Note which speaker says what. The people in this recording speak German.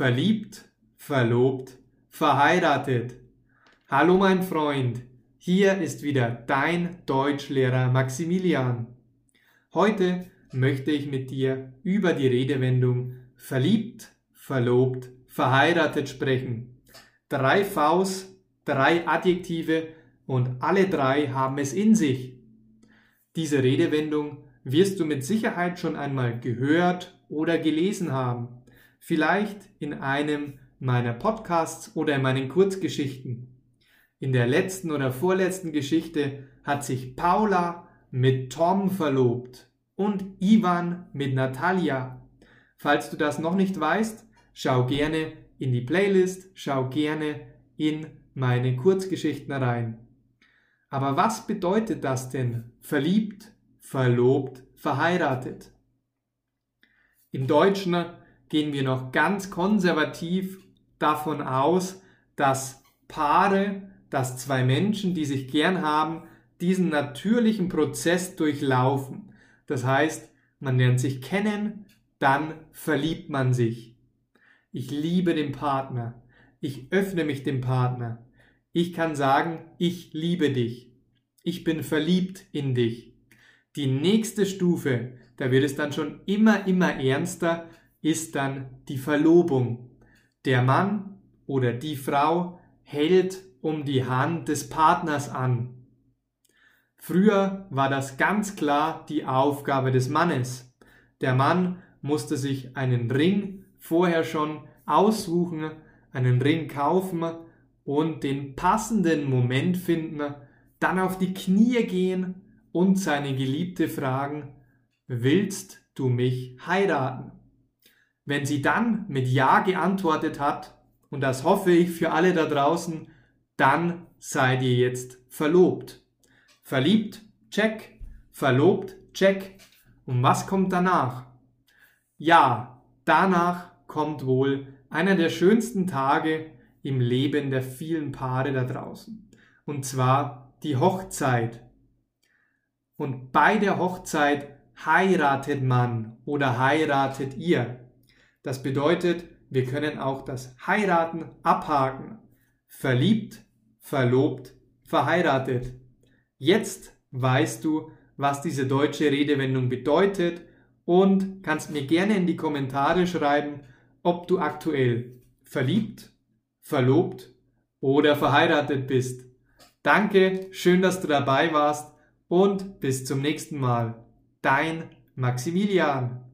Speaker 1: verliebt, verlobt, verheiratet. Hallo mein Freund, hier ist wieder dein Deutschlehrer Maximilian. Heute möchte ich mit dir über die Redewendung verliebt, verlobt, verheiratet sprechen. Drei Vs, drei Adjektive und alle drei haben es in sich. Diese Redewendung wirst du mit Sicherheit schon einmal gehört oder gelesen haben. Vielleicht in einem meiner Podcasts oder in meinen Kurzgeschichten. In der letzten oder vorletzten Geschichte hat sich Paula mit Tom verlobt und Ivan mit Natalia. Falls du das noch nicht weißt, schau gerne in die Playlist, schau gerne in meine Kurzgeschichten rein. Aber was bedeutet das denn? Verliebt, verlobt, verheiratet. Im Deutschen gehen wir noch ganz konservativ davon aus, dass Paare, dass zwei Menschen, die sich gern haben, diesen natürlichen Prozess durchlaufen. Das heißt, man lernt sich kennen, dann verliebt man sich. Ich liebe den Partner. Ich öffne mich dem Partner. Ich kann sagen, ich liebe dich. Ich bin verliebt in dich. Die nächste Stufe, da wird es dann schon immer, immer ernster, ist dann die Verlobung. Der Mann oder die Frau hält um die Hand des Partners an. Früher war das ganz klar die Aufgabe des Mannes. Der Mann musste sich einen Ring vorher schon aussuchen, einen Ring kaufen und den passenden Moment finden, dann auf die Knie gehen und seine Geliebte fragen, willst du mich heiraten? Wenn sie dann mit Ja geantwortet hat, und das hoffe ich für alle da draußen, dann seid ihr jetzt verlobt. Verliebt, check. Verlobt, check. Und was kommt danach? Ja, danach kommt wohl einer der schönsten Tage im Leben der vielen Paare da draußen. Und zwar die Hochzeit. Und bei der Hochzeit heiratet man oder heiratet ihr. Das bedeutet, wir können auch das Heiraten abhaken. Verliebt, verlobt, verheiratet. Jetzt weißt du, was diese deutsche Redewendung bedeutet und kannst mir gerne in die Kommentare schreiben, ob du aktuell verliebt, verlobt oder verheiratet bist. Danke, schön, dass du dabei warst und bis zum nächsten Mal. Dein Maximilian.